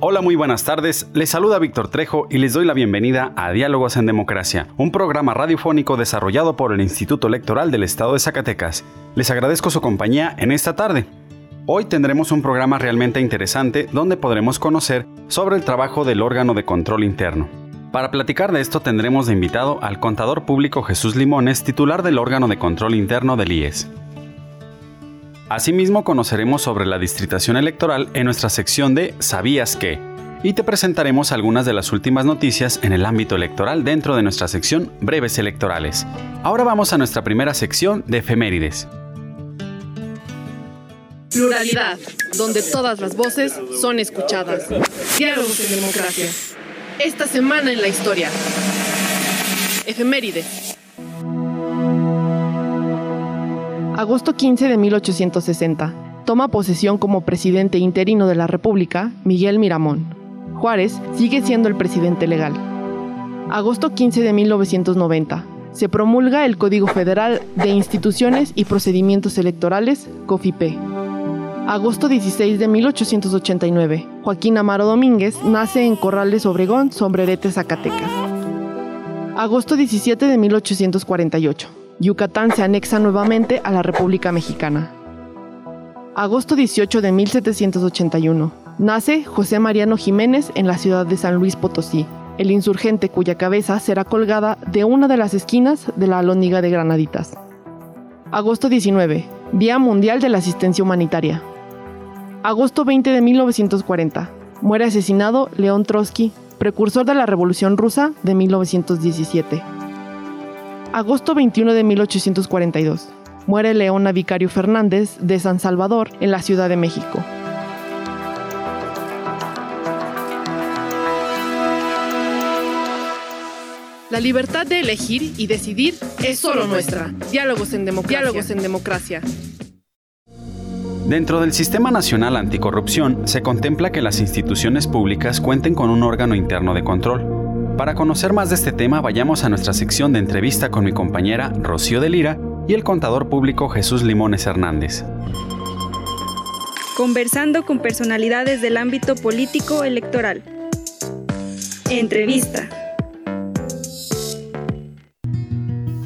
Hola, muy buenas tardes. Les saluda Víctor Trejo y les doy la bienvenida a Diálogos en Democracia, un programa radiofónico desarrollado por el Instituto Electoral del Estado de Zacatecas. Les agradezco su compañía en esta tarde. Hoy tendremos un programa realmente interesante donde podremos conocer sobre el trabajo del órgano de control interno. Para platicar de esto tendremos de invitado al contador público Jesús Limones, titular del órgano de control interno del IES. Asimismo, conoceremos sobre la distritación electoral en nuestra sección de ¿Sabías qué? Y te presentaremos algunas de las últimas noticias en el ámbito electoral dentro de nuestra sección Breves Electorales. Ahora vamos a nuestra primera sección de efemérides. Pluralidad, donde todas las voces son escuchadas. Diálogos en democracia. Esta semana en la historia. Efemérides. Agosto 15 de 1860. Toma posesión como presidente interino de la República Miguel Miramón. Juárez sigue siendo el presidente legal. Agosto 15 de 1990. Se promulga el Código Federal de Instituciones y Procedimientos Electorales, COFIPE. Agosto 16 de 1889. Joaquín Amaro Domínguez nace en Corrales Obregón, Sombrerete, Zacatecas. Agosto 17 de 1848. Yucatán se anexa nuevamente a la República Mexicana. Agosto 18 de 1781. Nace José Mariano Jiménez en la ciudad de San Luis Potosí, el insurgente cuya cabeza será colgada de una de las esquinas de la Alóndiga de Granaditas. Agosto 19. Día Mundial de la Asistencia Humanitaria. Agosto 20 de 1940. Muere asesinado León Trotsky, precursor de la Revolución Rusa de 1917. Agosto 21 de 1842. Muere Leona Vicario Fernández de San Salvador en la Ciudad de México. La libertad de elegir y decidir es solo nuestra. Diálogos en democracia. Diálogos en democracia. Dentro del Sistema Nacional Anticorrupción se contempla que las instituciones públicas cuenten con un órgano interno de control para conocer más de este tema, vayamos a nuestra sección de entrevista con mi compañera Rocío de Lira y el contador público Jesús Limones Hernández. Conversando con personalidades del ámbito político electoral. Entrevista.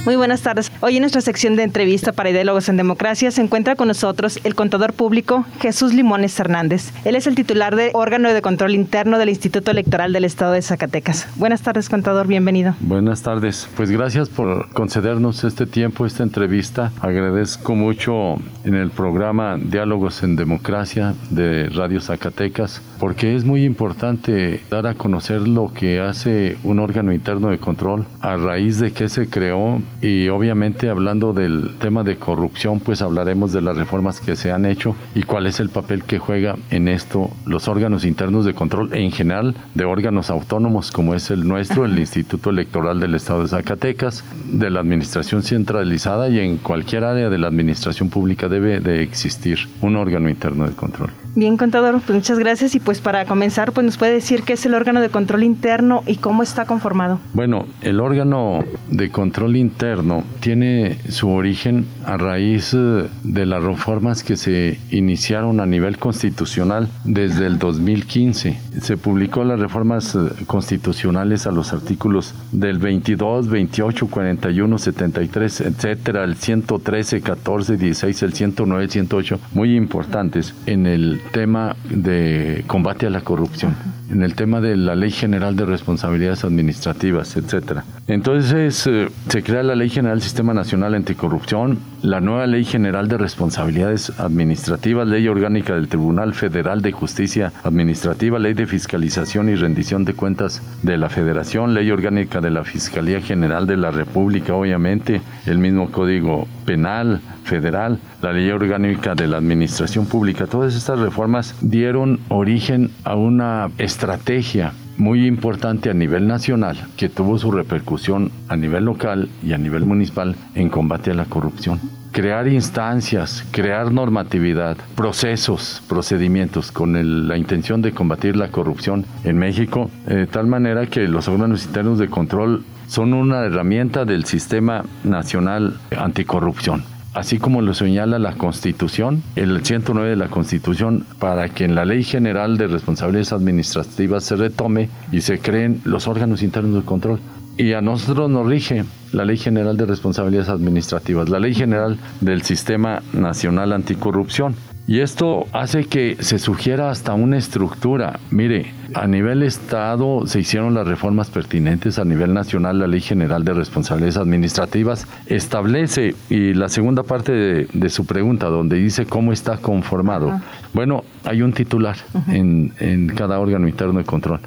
Muy buenas tardes. Hoy en nuestra sección de entrevista para Ideólogos en Democracia se encuentra con nosotros el contador público Jesús Limones Hernández. Él es el titular del órgano de control interno del Instituto Electoral del Estado de Zacatecas. Buenas tardes, contador, bienvenido. Buenas tardes. Pues gracias por concedernos este tiempo, esta entrevista. Agradezco mucho en el programa Diálogos en Democracia de Radio Zacatecas porque es muy importante dar a conocer lo que hace un órgano interno de control a raíz de que se creó y obviamente hablando del tema de corrupción, pues hablaremos de las reformas que se han hecho y cuál es el papel que juega en esto los órganos internos de control en general de órganos autónomos como es el nuestro, el Instituto Electoral del Estado de Zacatecas, de la administración centralizada y en cualquier área de la administración pública debe de existir un órgano interno de control. Bien, contador, pues muchas gracias y pues para comenzar, pues nos puede decir qué es el órgano de control interno y cómo está conformado. Bueno, el órgano de control interno tiene su origen a raíz eh, de las reformas que se iniciaron a nivel constitucional desde el 2015. Se publicó las reformas eh, constitucionales a los artículos del 22, 28, 41, 73, etcétera, el 113, 14, 16, el 109, 108, muy importantes en el tema de combate a la corrupción, en el tema de la Ley General de Responsabilidades Administrativas, etcétera. Entonces eh, se crea la Ley General del Sistema Nacional Anticorrupción, la nueva Ley General de Responsabilidades Administrativas, Ley Orgánica del Tribunal Federal de Justicia Administrativa, Ley de Fiscalización y Rendición de Cuentas de la Federación, Ley Orgánica de la Fiscalía General de la República, obviamente, el mismo Código Penal Federal, la Ley Orgánica de la Administración Pública. Todas estas reformas dieron origen a una muy importante a nivel nacional que tuvo su repercusión a nivel local y a nivel municipal en combate a la corrupción. Crear instancias, crear normatividad, procesos, procedimientos con la intención de combatir la corrupción en México, de tal manera que los órganos internos de control son una herramienta del sistema nacional anticorrupción así como lo señala la Constitución, el 109 de la Constitución, para que en la Ley General de Responsabilidades Administrativas se retome y se creen los órganos internos de control. Y a nosotros nos rige la Ley General de Responsabilidades Administrativas, la Ley General del Sistema Nacional Anticorrupción. Y esto hace que se sugiera hasta una estructura. Mire, a nivel Estado se hicieron las reformas pertinentes, a nivel nacional la Ley General de Responsabilidades Administrativas establece, y la segunda parte de, su pregunta, donde dice cómo está conformado. Bueno, hay un titular en, en, cada órgano interno de control.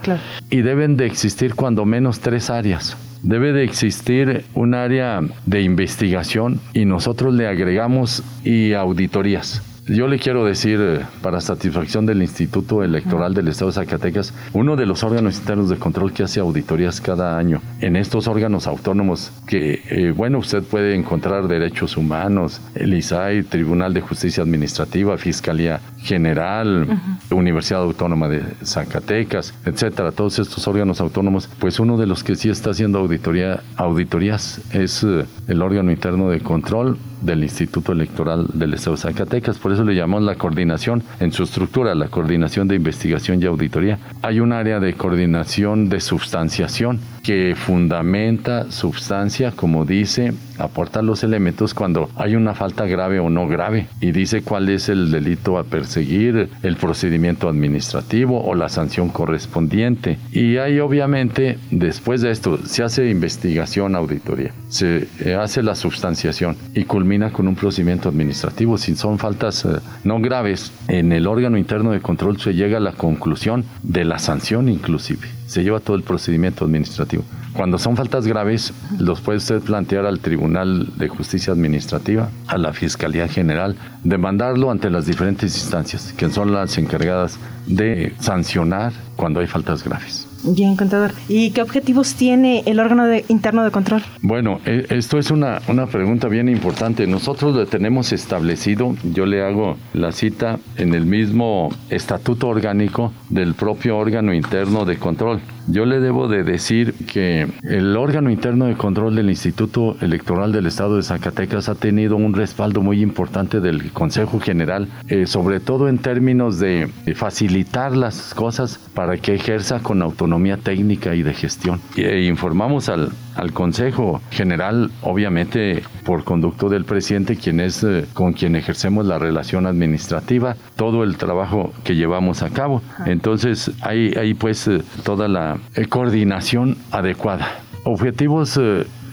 Y deben de existir cuando menos tres áreas. Debe de existir un área de investigación y nosotros le agregamos y auditorías. Yo le quiero decir, eh, para satisfacción del Instituto Electoral del Estado de Zacatecas, uno de los órganos internos de control que hace auditorías cada año en estos órganos autónomos que, eh, bueno, usted puede encontrar derechos humanos, el ISAI, Tribunal de Justicia Administrativa, Fiscalía General, Universidad Autónoma de Zacatecas, etcétera, todos estos órganos autónomos, pues uno de los que sí está haciendo auditoría, auditorías es eh, el órgano interno de control del Instituto Electoral del Estado de Zacatecas. Por eso le llamamos la coordinación en su estructura, la coordinación de investigación y auditoría. Hay un área de coordinación de substanciación que fundamenta substancia, como dice, aporta los elementos cuando hay una falta grave o no grave y dice cuál es el delito a perseguir, el procedimiento administrativo o la sanción correspondiente. Y hay obviamente, después de esto, se hace investigación, auditoría, se hace la substanciación y culmina con un procedimiento administrativo. Si son faltas eh, no graves, en el órgano interno de control se llega a la conclusión de la sanción inclusive se lleva todo el procedimiento administrativo. Cuando son faltas graves, los puede usted plantear al Tribunal de Justicia Administrativa, a la Fiscalía General, demandarlo ante las diferentes instancias, que son las encargadas de sancionar cuando hay faltas graves. Bien, contador. ¿Y qué objetivos tiene el órgano interno de control? Bueno, e, esto es una, una pregunta bien importante. Nosotros lo tenemos establecido, yo le hago la cita en el mismo estatuto orgánico del propio órgano interno de control. Yo le debo de decir que el órgano interno de control del Instituto Electoral del Estado de Zacatecas ha tenido un respaldo muy importante del Consejo General, eh, sobre todo en términos de facilitar las cosas para que ejerza con autonomía técnica y de gestión. E informamos al, al Consejo General, obviamente por conducto del presidente, quien es eh, con quien ejercemos la relación administrativa, todo el trabajo que llevamos a cabo. Entonces, hay, hay pues eh, toda la eh, coordinación adecuada. Objetivos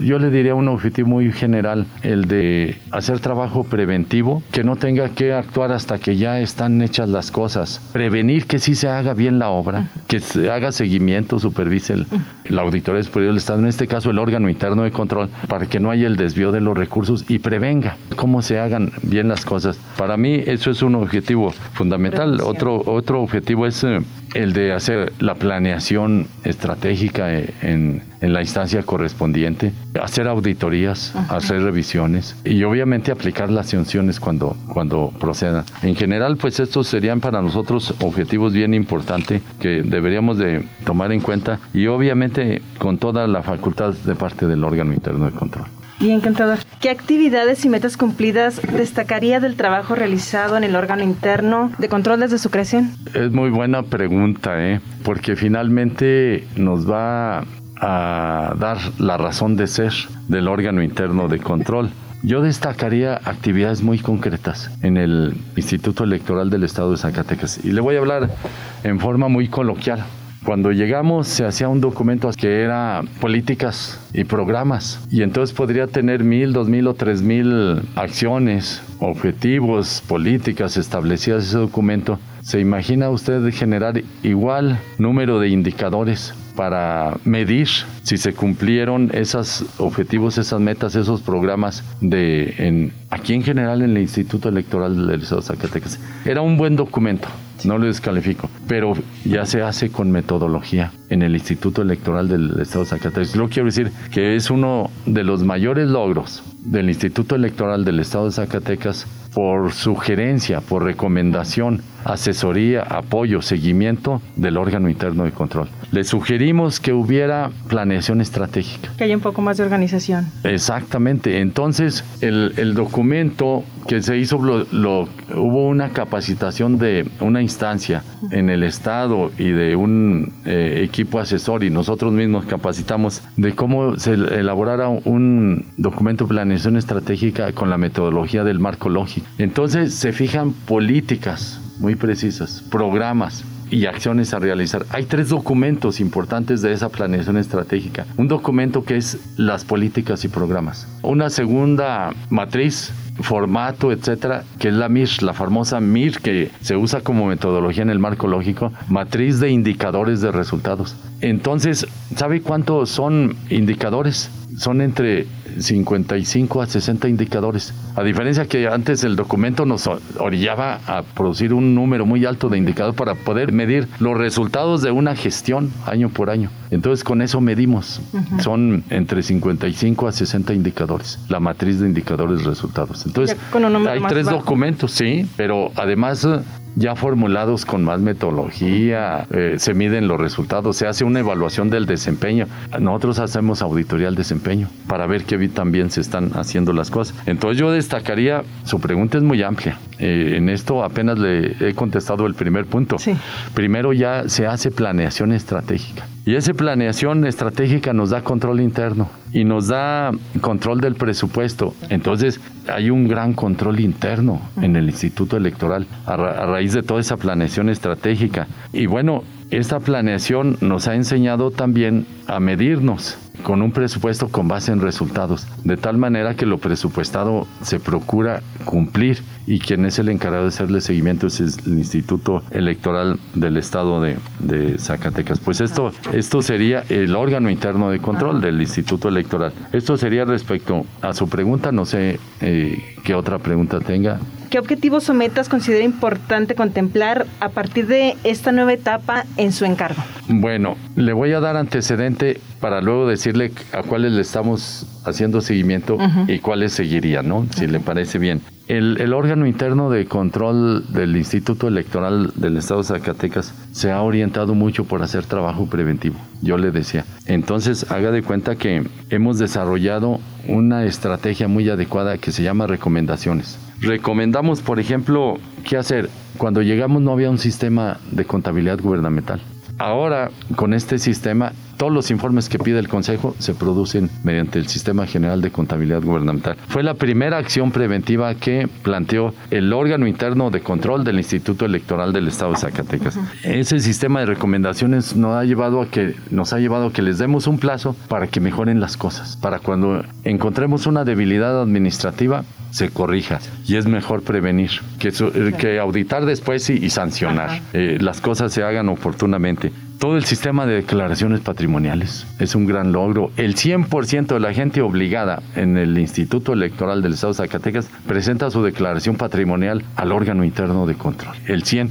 yo le diría un objetivo muy general, el de hacer trabajo preventivo, que no tenga que actuar hasta que ya están hechas las cosas. Prevenir que sí se haga bien la obra, que se haga seguimiento, supervise el, la Auditoría Superior del Estado, en este caso el órgano interno de control, para que no haya el desvío de los recursos y prevenga cómo se hagan bien las cosas. Para mí eso es un objetivo fundamental. Otro, otro objetivo es eh, el de hacer la planeación estratégica en, en la instancia correspondiente, hacer auditorías, hacer revisiones y obviamente aplicar las sanciones cuando, cuando procedan. En general, pues estos serían para nosotros objetivos bien importantes que deberíamos de tomar en cuenta y obviamente con toda la facultad de parte del órgano interno de control. Y encantador. ¿Qué actividades y metas cumplidas destacaría del trabajo realizado en el órgano interno de control desde su creación? Es muy buena pregunta, ¿eh? porque finalmente nos va a dar la razón de ser del órgano interno de control. Yo destacaría actividades muy concretas en el Instituto Electoral del Estado de Zacatecas y le voy a hablar en forma muy coloquial. Cuando llegamos se hacía un documento que era políticas y programas y entonces podría tener mil, dos mil o tres mil acciones, objetivos, políticas establecidas ese documento. ¿Se imagina usted generar igual número de indicadores para medir si se cumplieron esos objetivos, esas metas, esos programas de aquí en general en el Instituto Electoral del Estado de Zacatecas? Era un buen documento no lo descalifico, pero ya se hace con metodología en el Instituto Electoral del Estado de Zacatecas. Lo quiero decir que es uno de los mayores logros del Instituto Electoral del Estado de Zacatecas por sugerencia, por recomendación, asesoría, apoyo, seguimiento del órgano interno de control. Le sugerimos que hubiera planeación estratégica. Que haya un poco más de organización. Exactamente. Entonces, el, documento que se hizo, lo, hubo una capacitación de una instancia en el Estado y de un eh, equipo asesor y nosotros mismos capacitamos de cómo se elaborara un documento de planeación estratégica con la metodología del marco lógico. Entonces, se fijan políticas muy precisas, programas y acciones a realizar. Hay tres documentos importantes de esa planeación estratégica. Un documento que es las políticas y programas. Una segunda matriz formato, etcétera, que es la MIR, la famosa MIR que se usa como metodología en el marco lógico, matriz de indicadores de resultados. Entonces, ¿sabe cuántos son indicadores? Son entre 55 a 60 indicadores. A diferencia que antes el documento nos orillaba a producir un número muy alto de indicadores para poder medir los resultados de una gestión año por año. Entonces con eso medimos. Son entre 55 a 60 indicadores, la matriz de indicadores resultados. Entonces hay tres documentos, sí, pero además ya formulados con más metodología, eh, se miden los resultados, se hace una evaluación del desempeño. Nosotros hacemos auditoría al desempeño para ver qué también se están haciendo las cosas. Entonces yo destacaría, su pregunta es muy amplia. Eh, en esto apenas le he contestado el primer punto. Primero ya se hace planeación estratégica. Y esa planeación estratégica nos da control interno y nos da control del presupuesto. Entonces hay un gran control interno en el Instituto Electoral a, a raíz de toda esa planeación estratégica. Y bueno, esta planeación nos ha enseñado también a medirnos con un presupuesto con base en resultados, de tal manera que lo presupuestado se procura cumplir y quien es el encargado de hacerle seguimiento es el Instituto Electoral del Estado de, Zacatecas. Pues esto, esto sería el órgano interno de control del Instituto Electoral. Esto sería respecto a su pregunta, no sé eh, qué otra pregunta tenga. ¿Qué objetivos o metas considera importante contemplar a partir de esta nueva etapa en su encargo? Bueno, le voy a dar para luego decirle a cuáles le estamos haciendo seguimiento y cuáles seguirían, ¿no? Si le parece bien. El, el, órgano interno de control del Instituto Electoral del Estado de Zacatecas se ha orientado mucho por hacer trabajo preventivo, yo le decía. Entonces, haga de cuenta que hemos desarrollado una estrategia muy adecuada que se llama recomendaciones. Recomendamos, por ejemplo, qué hacer. Cuando llegamos no había un sistema de contabilidad gubernamental. Ahora, con este sistema, todos los informes que pide el Consejo se producen mediante el Sistema General de Contabilidad Gubernamental. Fue la primera acción preventiva que planteó el órgano interno de control del Instituto Electoral del Estado de Zacatecas. Ese sistema de recomendaciones nos ha llevado a que nos ha llevado a que les demos un plazo para que mejoren las cosas, para cuando encontremos una debilidad administrativa se corrija y es mejor prevenir que, que auditar después y, sancionar. Eh, las cosas se hagan oportunamente. Todo el sistema de declaraciones patrimoniales es un gran logro. El 100% de la gente obligada en el Instituto Electoral del Estado de Zacatecas presenta su declaración patrimonial al órgano interno de control. El 100,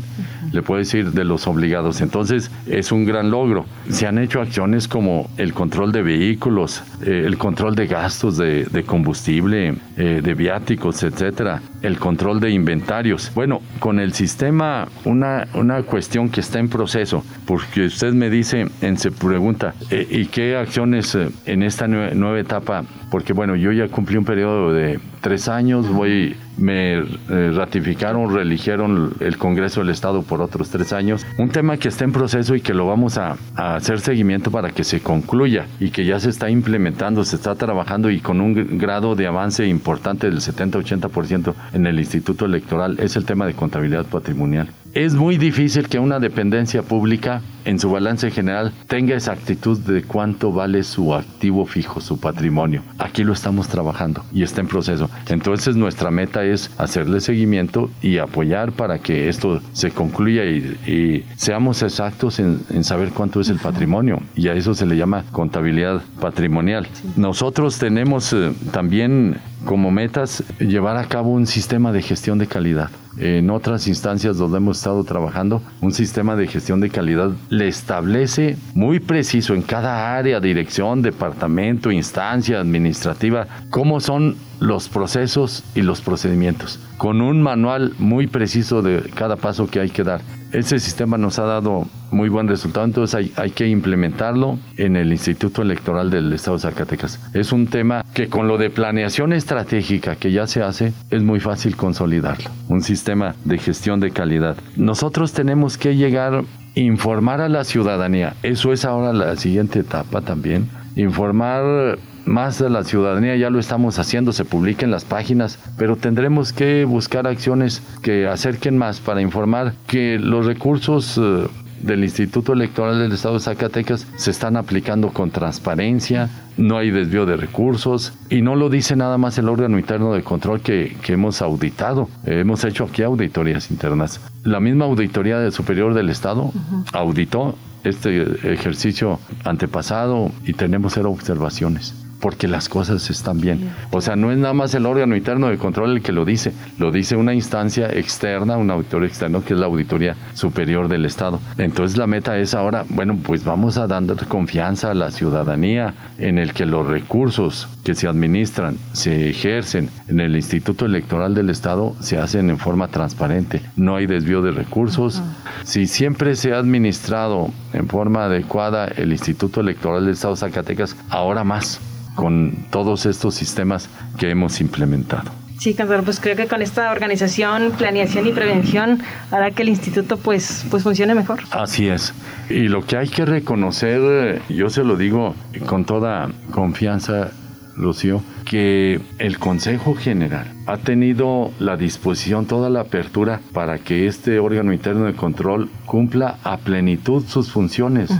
le puedo decir, de los obligados. Entonces, es un gran logro. Se han hecho acciones como el control de vehículos, eh, el control de gastos de, combustible, eh, de viáticos, etcétera, el control de inventarios. Bueno, con el sistema, una, una cuestión que está en proceso, porque usted me dice en su pregunta, eh, ¿y qué acciones eh, en esta nueva, etapa? Porque bueno, yo ya cumplí un periodo de tres años, voy, me eh, ratificaron, religieron el Congreso del Estado por otros tres años. Un tema que está en proceso y que lo vamos a, a hacer seguimiento para que se concluya y que ya se está implementando, se está trabajando y con un grado de avance importante del 70-80% en el Instituto Electoral es el tema de contabilidad patrimonial. Es muy difícil que una dependencia pública en su balance general tenga esa actitud de cuánto vale su activo fijo, su patrimonio. Aquí lo estamos trabajando y está en proceso. Entonces nuestra meta es hacerle seguimiento y apoyar para que esto se concluya y, seamos exactos en, saber cuánto es el patrimonio. Y a eso se le llama contabilidad patrimonial. Nosotros tenemos eh, también como metas llevar a cabo un sistema de gestión de calidad en otras instancias donde hemos estado trabajando, un sistema de gestión de calidad le establece muy preciso en cada área, dirección, departamento, instancia administrativa, cómo son los procesos y los procedimientos, con un manual muy preciso de cada paso que hay que dar. Ese sistema nos ha dado muy buen resultado, entonces hay, que implementarlo en el Instituto Electoral del Estado de Zacatecas. Es un tema que con lo de planeación estratégica que ya se hace, es muy fácil consolidarlo. Un sistema de gestión de calidad. Nosotros tenemos que llegar informar a la ciudadanía. Eso es ahora la siguiente etapa también. Informar más de la ciudadanía ya lo estamos haciendo, se publica en las páginas, pero tendremos que buscar acciones que acerquen más para informar que los recursos eh, del Instituto Electoral del Estado de Zacatecas se están aplicando con transparencia, no hay desvío de recursos y no lo dice nada más el órgano interno de control que, hemos auditado. hemos hecho aquí auditorías internas. La misma auditoría superior del Estado auditó este ejercicio antepasado y tenemos cero observaciones porque las cosas están bien. O sea, no es nada más el órgano interno de control el que lo dice, lo dice una instancia externa, un auditor externo, que es la Auditoría Superior del Estado. Entonces la meta es ahora, bueno, pues vamos a dar confianza a la ciudadanía en el que los recursos que se administran, se ejercen en el Instituto Electoral del Estado, se hacen en forma transparente. No hay desvío de recursos. Si siempre se ha administrado en forma adecuada el Instituto Electoral del Estado Zacatecas, ahora más con todos estos sistemas que hemos implementado. Sí, Cantador, pues creo que con esta organización, planeación y prevención hará que el instituto pues, pues funcione mejor. Así es. Y lo que hay que reconocer, yo se lo digo con toda confianza, Lucio, que el Consejo General ha tenido la disposición, toda la apertura para que este órgano interno de control cumpla a plenitud sus funciones.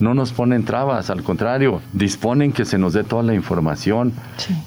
No nos ponen trabas, al contrario, disponen que se nos dé toda la información.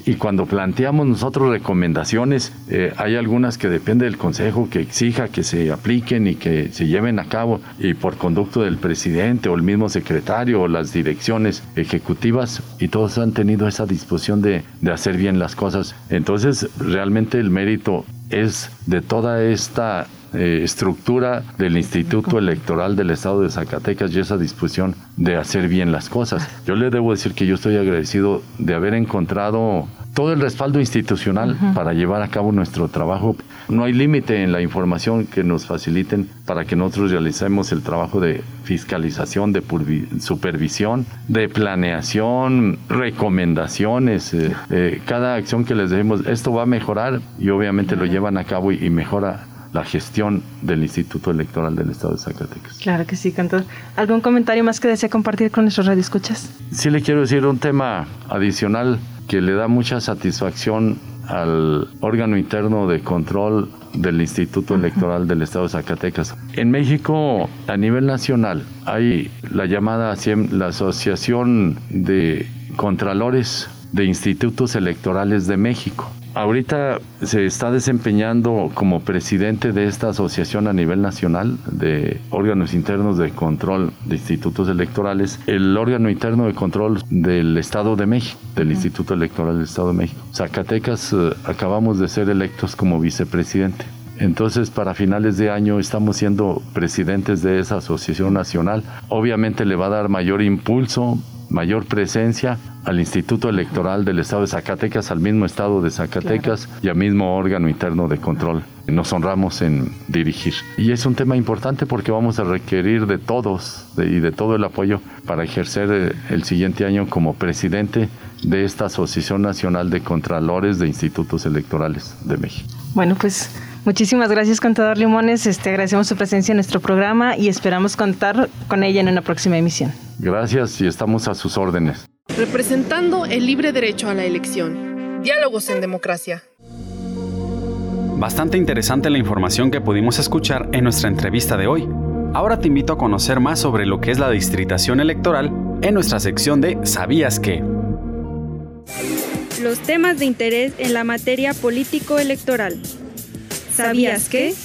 Y cuando planteamos nosotros recomendaciones, eh, hay algunas que depende del Consejo que exija que se apliquen y que se lleven a cabo y por conducto del presidente o el mismo secretario o las direcciones ejecutivas y todos han tenido esa disposición de, de hacer bien las cosas. Entonces, realmente el mérito es de toda esta eh, estructura del Instituto Electoral del Estado de Zacatecas y esa disposición de hacer bien las cosas. Yo le debo decir que yo estoy agradecido de haber encontrado todo el respaldo institucional para llevar a cabo nuestro trabajo. No hay límite en la información que nos faciliten para que nosotros realicemos el trabajo de fiscalización, de supervisión, de planeación, recomendaciones. Eh, eh, cada acción que les demos, esto va a mejorar y obviamente lo llevan a cabo y, mejora la gestión del Instituto Electoral del Estado de Zacatecas. Claro que sí, Cantor. ¿Algún comentario más que desea compartir con nuestros radioescuchas? Sí, le quiero decir un tema adicional que le da mucha satisfacción al órgano interno de control del Instituto Electoral del Estado de Zacatecas. En México, a nivel nacional, hay la llamada la Asociación de Contralores de Institutos Electorales de México. Ahorita se está desempeñando como presidente de esta asociación a nivel nacional de órganos internos de control de institutos electorales, el órgano interno de control del Estado de México, del Instituto Electoral del Estado de México. Zacatecas eh, acabamos de ser electos como vicepresidente. Entonces, para finales de año estamos siendo presidentes de esa asociación nacional. Obviamente le va a dar mayor impulso, mayor presencia al Instituto Electoral del Estado de Zacatecas, al mismo Estado de Zacatecas y al mismo órgano interno de control. Nos honramos en dirigir. Y es un tema importante porque vamos a requerir de todos y de todo el apoyo para ejercer eh, el siguiente año como presidente de esta Asociación Nacional de Contralores de Institutos Electorales de México. Bueno, pues Muchísimas gracias, contador Limones. Este, agradecemos su presencia en nuestro programa y esperamos contar con ella en una próxima emisión. Gracias y estamos a sus órdenes. Representando el libre derecho a la elección. Diálogos en democracia. Bastante interesante la información que pudimos escuchar en nuestra entrevista de hoy. Ahora te invito a conocer más sobre lo que es la distritación electoral en nuestra sección de ¿Sabías qué? Los temas de interés en la materia político-electoral. ¿Sabías qué?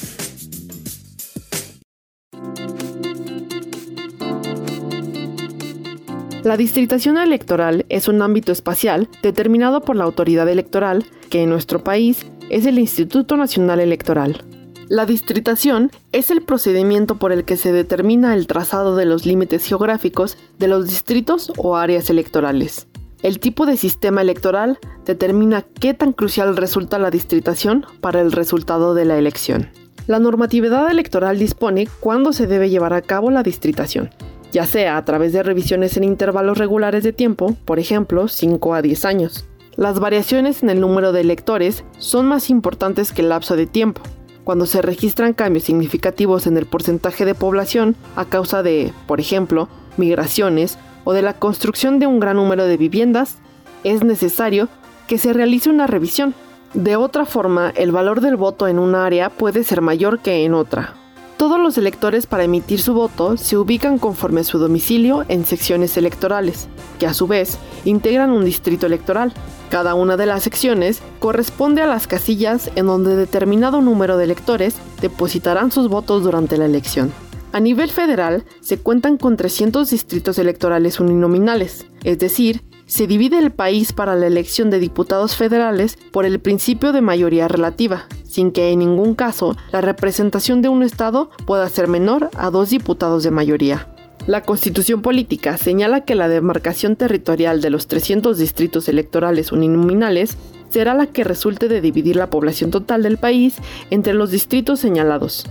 La distritación electoral es un ámbito espacial determinado por la autoridad electoral, que en nuestro país es el Instituto Nacional Electoral. La distritación es el procedimiento por el que se determina el trazado de los límites geográficos de los distritos o áreas electorales. El tipo de sistema electoral determina qué tan crucial resulta la distritación para el resultado de la elección. La normatividad electoral dispone cuándo se debe llevar a cabo la distritación, ya sea a través de revisiones en intervalos regulares de tiempo, por ejemplo, 5 a 10 años. Las variaciones en el número de electores son más importantes que el lapso de tiempo, cuando se registran cambios significativos en el porcentaje de población a causa de, por ejemplo, migraciones o de la construcción de un gran número de viviendas, es necesario que se realice una revisión. De otra forma, el valor del voto en un área puede ser mayor que en otra. Todos los electores para emitir su voto se ubican conforme a su domicilio en secciones electorales, que a su vez integran un distrito electoral. Cada una de las secciones corresponde a las casillas en donde determinado número de electores depositarán sus votos durante la elección. A nivel federal, se cuentan con 300 distritos electorales uninominales, es decir, se divide el país para la elección de diputados federales por el principio de mayoría relativa, sin que en ningún caso la representación de un Estado pueda ser menor a dos diputados de mayoría. La Constitución Política señala que la demarcación territorial de los 300 distritos electorales uninominales será la que resulte de dividir la población total del país entre los distritos señalados.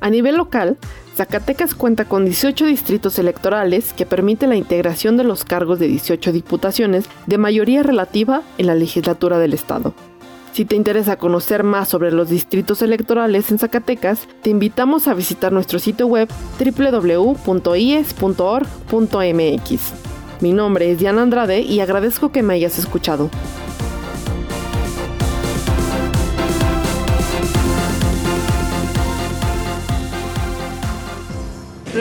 A nivel local, Zacatecas cuenta con 18 distritos electorales que permite la integración de los cargos de 18 diputaciones de mayoría relativa en la legislatura del Estado. Si te interesa conocer más sobre los distritos electorales en Zacatecas, te invitamos a visitar nuestro sitio web www.ies.org.mx. Mi nombre es Diana Andrade y agradezco que me hayas escuchado.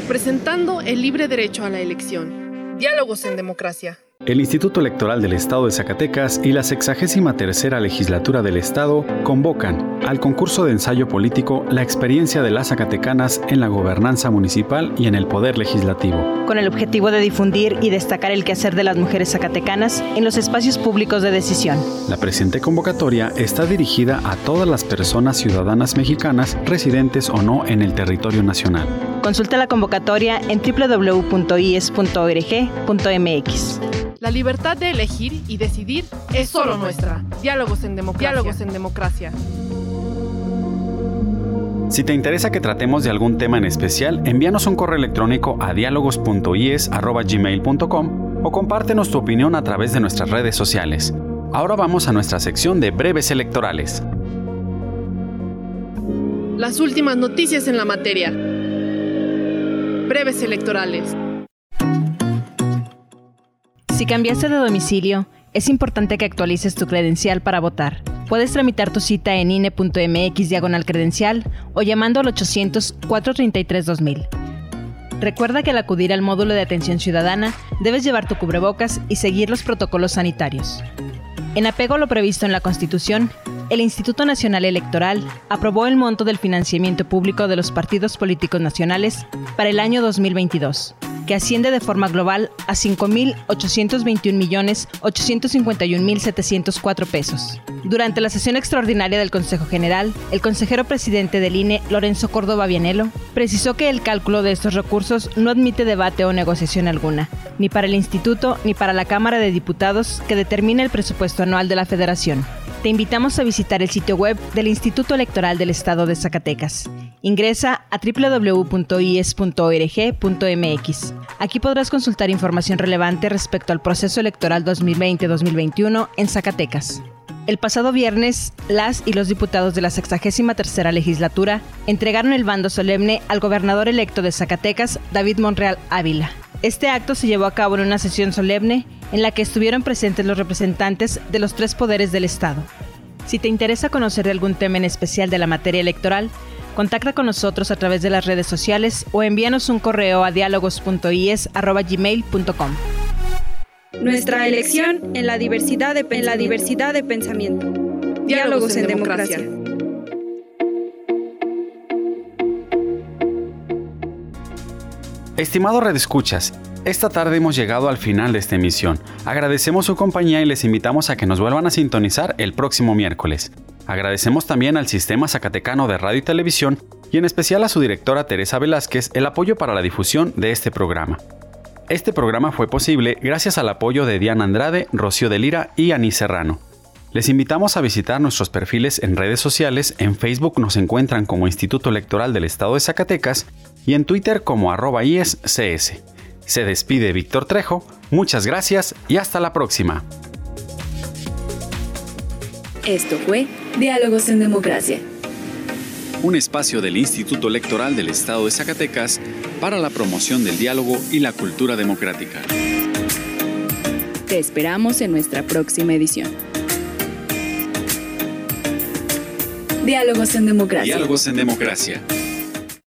Representando el libre derecho a la elección. Diálogos en democracia. El Instituto Electoral del Estado de Zacatecas y la 63 Legislatura del Estado convocan al concurso de ensayo político La experiencia de las Zacatecanas en la gobernanza municipal y en el poder legislativo. Con el objetivo de difundir y destacar el quehacer de las mujeres zacatecanas en los espacios públicos de decisión. La presente convocatoria está dirigida a todas las personas ciudadanas mexicanas residentes o no en el territorio nacional. Consulta la convocatoria en www.ies.org.mx. La libertad de elegir y decidir es solo nuestra. Diálogos en democracia. Diálogos en democracia. Si te interesa que tratemos de algún tema en especial, envíanos un correo electrónico a diálogos.ies.gmail.com o compártenos tu opinión a través de nuestras redes sociales. Ahora vamos a nuestra sección de breves electorales. Las últimas noticias en la materia. Breves electorales. Si cambiaste de domicilio, es importante que actualices tu credencial para votar. Puedes tramitar tu cita en INE.mx diagonal credencial o llamando al 800-433-2000. Recuerda que al acudir al módulo de atención ciudadana debes llevar tu cubrebocas y seguir los protocolos sanitarios. En apego a lo previsto en la Constitución, el Instituto Nacional Electoral aprobó el monto del financiamiento público de los partidos políticos nacionales para el año 2022 que asciende de forma global a 5.821.851.704 pesos. Durante la sesión extraordinaria del Consejo General, el consejero presidente del INE, Lorenzo Córdoba Vianelo, precisó que el cálculo de estos recursos no admite debate o negociación alguna, ni para el Instituto ni para la Cámara de Diputados que determina el presupuesto anual de la Federación. Te invitamos a visitar el sitio web del Instituto Electoral del Estado de Zacatecas Ingresa a www.ies.org.mx. Aquí podrás consultar información relevante respecto al proceso electoral 2020-2021 en Zacatecas. El pasado viernes, las y los diputados de la 63 legislatura entregaron el bando solemne al gobernador electo de Zacatecas, David Monreal Ávila. Este acto se llevó a cabo en una sesión solemne en la que estuvieron presentes los representantes de los tres poderes del Estado. Si te interesa conocer de algún tema en especial de la materia electoral, Contacta con nosotros a través de las redes sociales o envíanos un correo a diálogos.is@gmail.com. Nuestra elección en la diversidad de, en la diversidad de pensamiento. Diálogos, en, democracia. Estimado Red Escuchas, esta tarde hemos llegado al final de esta emisión. Agradecemos su compañía y les invitamos a que nos vuelvan a sintonizar el próximo miércoles. Agradecemos también al Sistema Zacatecano de Radio y Televisión y en especial a su directora Teresa Velázquez el apoyo para la difusión de este programa. Este programa fue posible gracias al apoyo de Diana Andrade, Rocío de Lira y Ani Serrano. Les invitamos a visitar nuestros perfiles en redes sociales. En Facebook nos encuentran como Instituto Electoral del Estado de Zacatecas y en Twitter como arroba IESCS. Se despide Víctor Trejo, muchas gracias y hasta la próxima. Esto fue Diálogos en Democracia. Un espacio del Instituto Electoral del Estado de Zacatecas para la promoción del diálogo y la cultura democrática. Te esperamos en nuestra próxima edición. Diálogos en Democracia. Diálogos en Democracia.